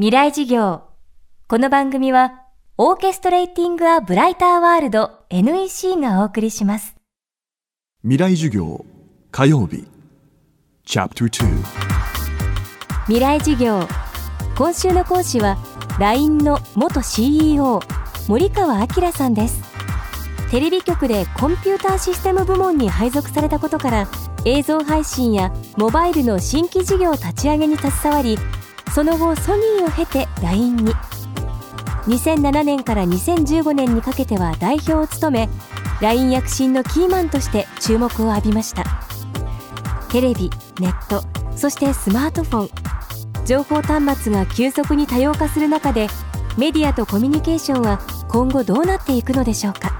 未来事業。この番組は、オーケストレーティング・ア・ブライター・ワールド NEC がお送りします。未来授業火曜日チャプター未来事業。今週の講師は、LINE の元 CEO、森川明さんです。テレビ局でコンピューターシステム部門に配属されたことから、映像配信やモバイルの新規事業立ち上げに携わり、その後ソニーを経て LINE に。2007年から2015年にかけては代表を務め LINE 躍進のキーマンとして注目を浴びました。テレビネットそしてスマートフォン。情報端末が急速に多様化する中でメディアとコミュニケーションは今後どうなっていくのでしょうか。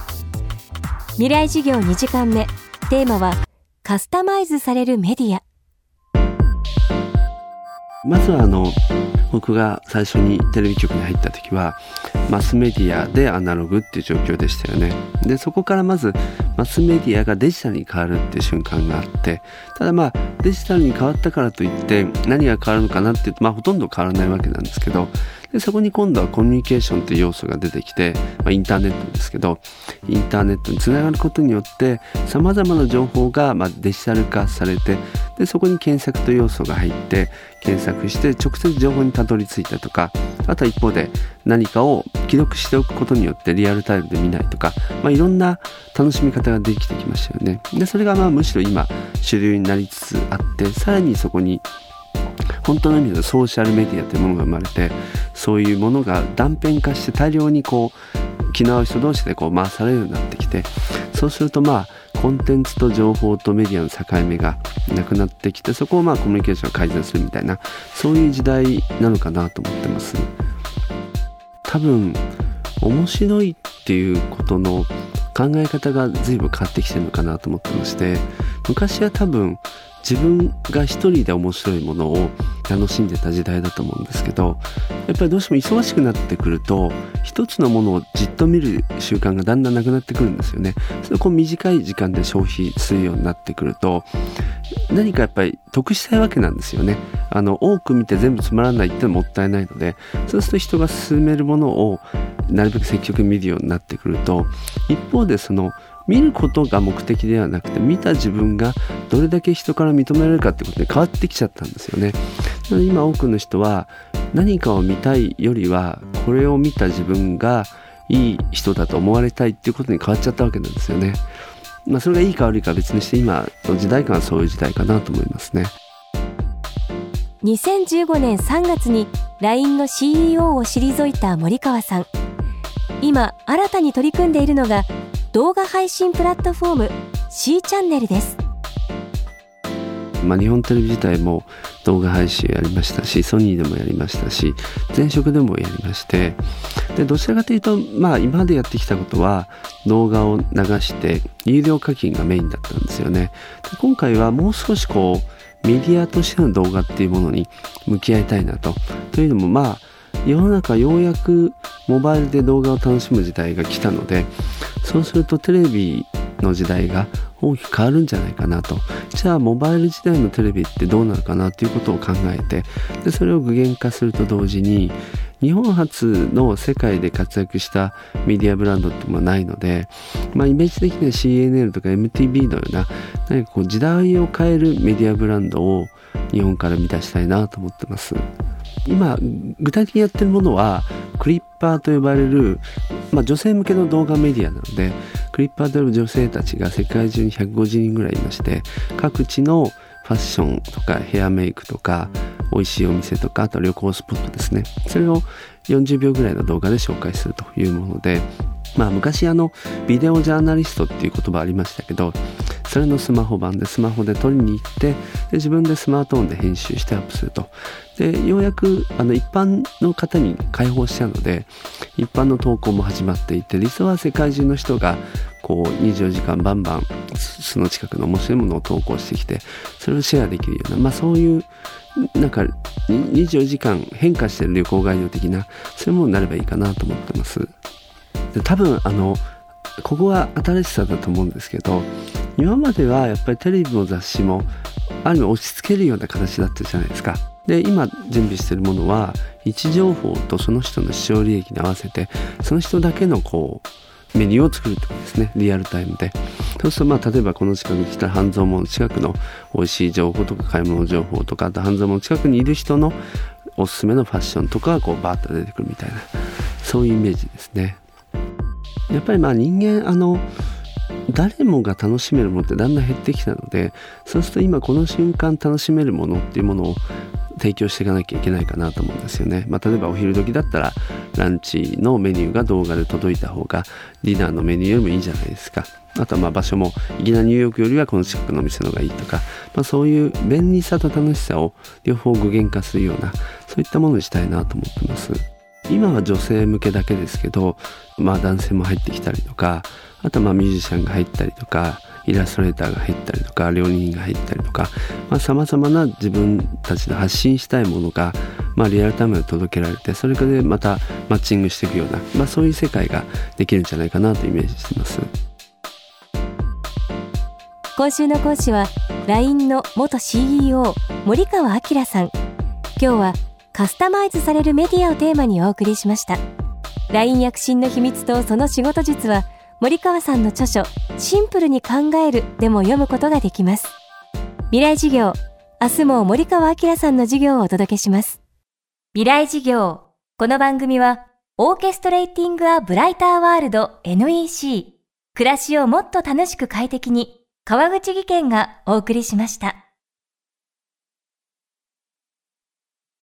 未来事業2時間目。テーマはカスタマイズされるメディア。まずはあの僕が最初にテレビ局に入った時はマスメディアでアナログっていう状況でしたよね。でそこからまずマスメディアがデジタルに変わるっていう瞬間があってただまあデジタルに変わったからといって何が変わるのかなっていうとまあほとんど変わらないわけなんですけどでそこに今度はコミュニケーションという要素が出てきて、まあ、インターネットですけどインターネットにつながることによってさまざまな情報がまデジタル化されてでそこに検索という要素が入って検索して直接情報にたどり着いたとかあとは一方で何かを記録しておくことによってリアルタイムで見ないとか、まあ、いろんな楽しみ方ができてきましたよね。でそれがまあむしろ今主流になりつつあってさらにそこに本当の意味でソーシャルメディアというものが生まれてそういうものが断片化して大量にこう気の合う人同士でこう回されるようになってきてそうするとまあコンテンツと情報とメディアの境目がなくなってきてそこをまあコミュニケーションを改善するみたいなそういう時代なのかなと思ってます。多分面白いっていうことの考え方が随分変わってきてるのかなと思ってまして昔は多分自分が一人で面白いものを楽しんでた時代だと思うんですけどやっぱりどうしても忙しくなってくると一つのものをじっと見る習慣がだんだんなくなってくるんですよね。それこう短い時間で消費するようになってくると何かやっぱり得したいわけなんですよね。あの多く見て全部つまらないってのもったいないのでそうすると人が進めるものをなるべく積極に見るようになってくると一方でその見ることが目的ではなくて見た自分がどれだけ人から認められるかってことで変わってきちゃったんですよね。今多くの人は何かを見たいよりはこれを見た自分がいい人だと思われたいっていうことに変わっちゃったわけなんですよね。まあそれがいいか悪いか別にして今の時代感はそういう時代かなと思いますね。2015年3月に LINE の CEO を退いた森川さん今新たに取り組んでいるのが動画配信プラットフォーム C チャンネルです。まあ、日本テレビ自体も動画配信やりましたしソニーでもやりましたし前職でもやりましてでどちらかというと、まあ、今までやってきたことは動画を流して有料課金がメインだったんですよね。で今回はもう少しこうメディアとしての動画っていうものに向き合いたいなと。というのもまあ世の中ようやくモバイルで動画を楽しむ時代が来たのでそうするとテレビの時代が大きく変わるんじゃないかなとじゃあモバイル時代のテレビってどうなるかなということを考えてでそれを具現化すると同時に日本初の世界で活躍したメディアブランドってもないので、まあ、イメージ的には CNN とか MTV のような何かこう時代を変えるメディアブランドを日本から見出したいなと思ってます。今具体的にやってるものはクリッパーと呼ばれる、まあ、女性向けの動画メディアなのでクリッパーと呼ばれる女性たちが世界中に150人ぐらいいまして各地のファッションとかヘアメイクとか美味しいお店とかあと旅行スポットですね。それを40秒ぐらいの動画で紹介するというものでまあ昔あのビデオジャーナリストっていう言葉ありましたけどそれのスマホ版でスマホで撮りに行ってで自分でスマートフォンで編集してアップすると。でようやくあの一般の方に開放したので一般の投稿も始まっていて理想は世界中の人がこう24時間バンバンその近くの面白いものを投稿してきてそれをシェアできるようなまあそういうなんか24時間変化してる旅行ガイド的なそういうものになればいいかなと思ってます。で多分あのここは新しさだと思うんですけど今まではやっぱりテレビも雑誌もある意味落ち着けるような形だったじゃないですか。で今準備してるものは位置情報とその人の使用履歴に合わせてその人だけのこうメニューを作るってことですね。リアルタイムで。そうするとまあ例えばこの近くに来た半蔵門近くの美味しい情報とか買い物情報とかあと半蔵門近くにいる人のおすすめのファッションとかがこうバーッと出てくるみたいなそういうイメージですね。やっぱりまあ人間あの誰もが楽しめるものってだんだん減ってきたのでそうすると今この瞬間楽しめるものっていうものを提供していかなきゃいけないかなと思うんですよね。まあ、例えばお昼時だったらランチのメニューが動画で届いた方がディナーのメニューよりもいいじゃないですか。あとはまあ場所もいきなりニューヨークよりはこの近くのお店の方がいいとか、まあ、そういう便利さと楽しさを両方具現化するようなそういったものにしたいなと思ってます。今は女性向けだけですけど、まあ男性も入ってきたりとか、あとまあミュージシャンが入ったりとか、イラストレーターが入ったりとか、料理人が入ったりとかさ、まあ様々な自分たちで発信したいものが、まあリアルタイムで届けられて、それでまたマッチングしていくような、まあそういう世界ができるんじゃないかなとイメージしてます。今週の講師は LINE の元 CEO 森川明さん今日はカスタマイズされるメディアをテーマにお送りしました。LINE 躍進の秘密とその仕事術は森川さんの著書シンプルに考えるでも読むことができます。未来授業明日も森川明さんの授業をお届けします。未来授業この番組はオーケストレーティング・ア・ブライター・ワールド NEC 暮らしをもっと楽しく快適に川口義賢がお送りしました。